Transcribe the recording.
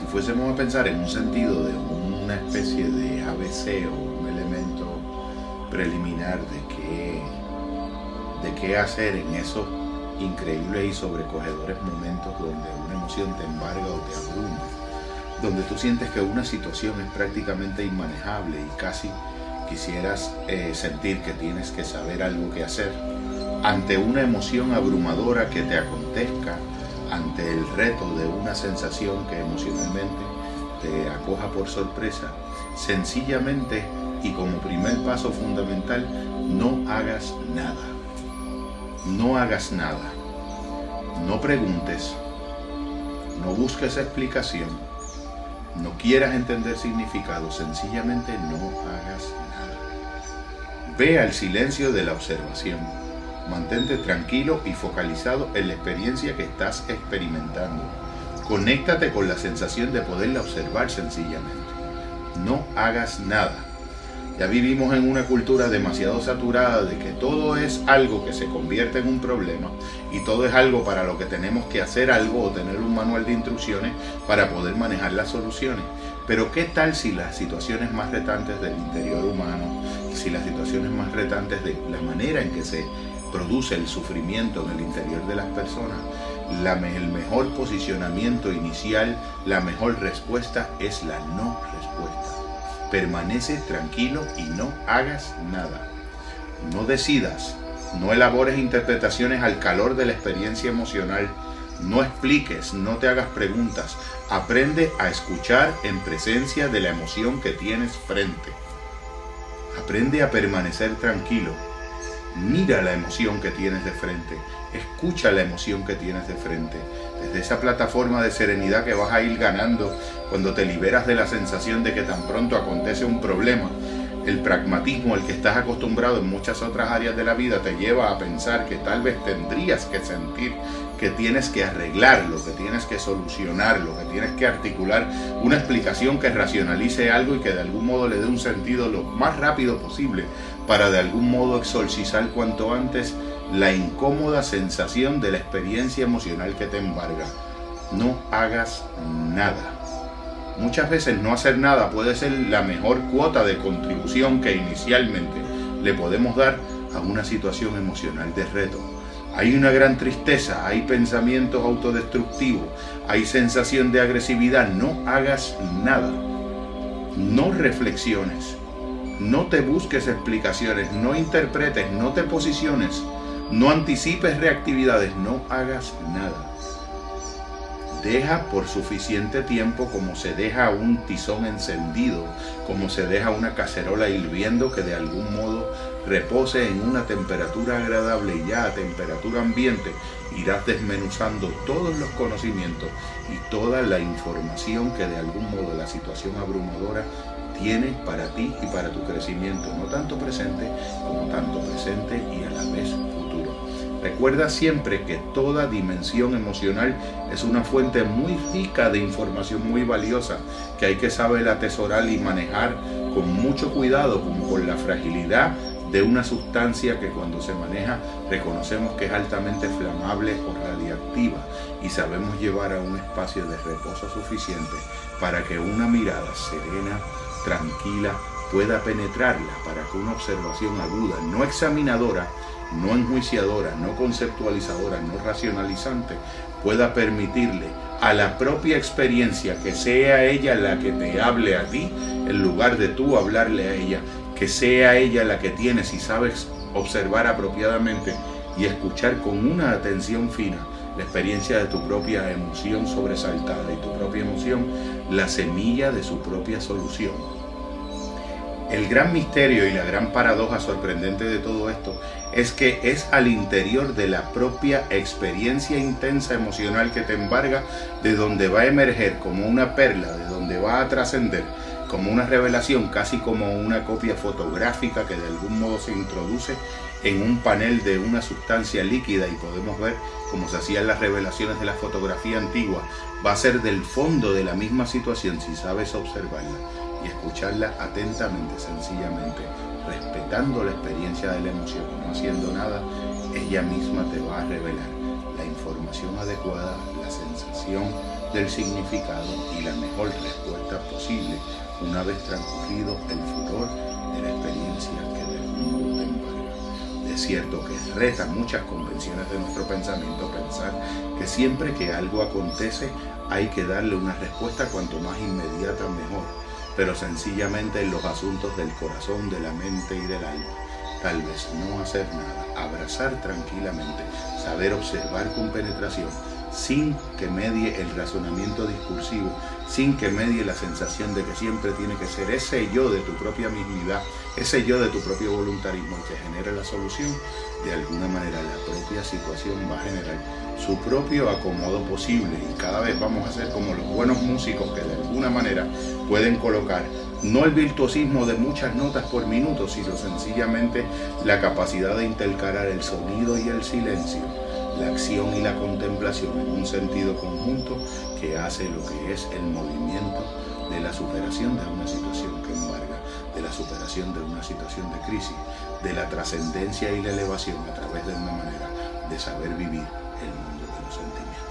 si fuésemos a pensar en un sentido de una especie de ABC o un elemento preliminar de qué, de qué hacer en esos increíbles y sobrecogedores momentos donde una emoción te embarga o te abruma, donde tú sientes que una situación es prácticamente inmanejable y casi quisieras eh, sentir que tienes que saber algo que hacer, ante una emoción abrumadora que te acontezca, ante el reto de una sensación que emocionalmente te acoja por sorpresa, sencillamente y como primer paso fundamental, no hagas nada. No hagas nada. No preguntes. No busques explicación. No quieras entender significado. Sencillamente no hagas nada. Ve al silencio de la observación Mantente tranquilo y focalizado en la experiencia que estás experimentando. Conéctate con la sensación de poderla observar sencillamente. No hagas nada. Ya vivimos en una cultura demasiado saturada de que todo es algo que se convierte en un problema y todo es algo para lo que tenemos que hacer algo o tener un manual de instrucciones para poder manejar las soluciones. Pero ¿qué tal si las situaciones más retantes del interior humano, si las situaciones más retantes de la manera en que se produce el sufrimiento en el interior de las personas, el mejor posicionamiento inicial, la mejor respuesta es la no respuesta. Permanece tranquilo y no hagas nada. No decidas, no elabores interpretaciones al calor de la experiencia emocional, no expliques, no te hagas preguntas. Aprende a escuchar en presencia de la emoción que tienes frente. Aprende a permanecer tranquilo, Mira la emoción que tienes de frente, escucha la emoción que tienes de frente. Desde esa plataforma de serenidad que vas a ir ganando cuando te liberas de la sensación de que tan pronto acontece un problema, el pragmatismo al que estás acostumbrado en muchas otras áreas de la vida te lleva a pensar que tal vez tendrías que sentir que tienes que arreglarlo, que tienes que solucionarlo, que tienes que articular una explicación que racionalice algo y que de algún modo le dé un sentido lo más rápido posible para de algún modo exorcizar cuanto antes la incómoda sensación de la experiencia emocional que te embarga. No hagas nada. Muchas veces no hacer nada puede ser la mejor cuota de contribución que inicialmente le podemos dar a una situación emocional de reto. Hay una gran tristeza, hay pensamientos autodestructivos, hay sensación de agresividad. No hagas nada. No reflexiones. No te busques explicaciones. No interpretes. No te posiciones. No anticipes reactividades. No hagas nada deja por suficiente tiempo como se deja un tizón encendido, como se deja una cacerola hirviendo que de algún modo repose en una temperatura agradable y ya a temperatura ambiente irás desmenuzando todos los conocimientos y toda la información que de algún modo la situación abrumadora tiene para ti y para tu crecimiento, no tanto presente como tanto presente y a la vez Recuerda siempre que toda dimensión emocional es una fuente muy rica de información muy valiosa que hay que saber atesorar y manejar con mucho cuidado, como con la fragilidad de una sustancia que cuando se maneja reconocemos que es altamente flamable o radiactiva y sabemos llevar a un espacio de reposo suficiente para que una mirada serena, tranquila, pueda penetrarla, para que una observación aguda, no examinadora, no enjuiciadora, no conceptualizadora, no racionalizante, pueda permitirle a la propia experiencia que sea ella la que te hable a ti, en lugar de tú hablarle a ella, que sea ella la que tienes y sabes observar apropiadamente y escuchar con una atención fina la experiencia de tu propia emoción sobresaltada y tu propia emoción, la semilla de su propia solución. El gran misterio y la gran paradoja sorprendente de todo esto es que es al interior de la propia experiencia intensa emocional que te embarga de donde va a emerger como una perla, de donde va a trascender como una revelación, casi como una copia fotográfica que de algún modo se introduce en un panel de una sustancia líquida y podemos ver como se hacían las revelaciones de la fotografía antigua, va a ser del fondo de la misma situación si sabes observarla y escucharla atentamente, sencillamente, respetando la experiencia de la emoción, no haciendo nada, ella misma te va a revelar la información adecuada, la sensación del significado y la mejor respuesta posible una vez transcurrido el furor de la experiencia que del mundo te embarga. Es cierto que reta muchas convenciones de nuestro pensamiento pensar que siempre que algo acontece hay que darle una respuesta cuanto más inmediata mejor, pero sencillamente en los asuntos del corazón, de la mente y del alma. Tal vez no hacer nada, abrazar tranquilamente, saber observar con penetración, sin que medie el razonamiento discursivo, sin que medie la sensación de que siempre tiene que ser ese yo de tu propia mismidad, ese yo de tu propio voluntarismo que genere la solución, de alguna manera la propia situación va a generar su propio acomodo posible y cada vez vamos a ser como los buenos músicos que de alguna manera pueden colocar no el virtuosismo de muchas notas por minuto, sino sencillamente la capacidad de intercalar el sonido y el silencio la acción y la contemplación en un sentido conjunto que hace lo que es el movimiento de la superación de una situación que embarga, de la superación de una situación de crisis, de la trascendencia y la elevación a través de una manera de saber vivir el mundo de los sentimientos.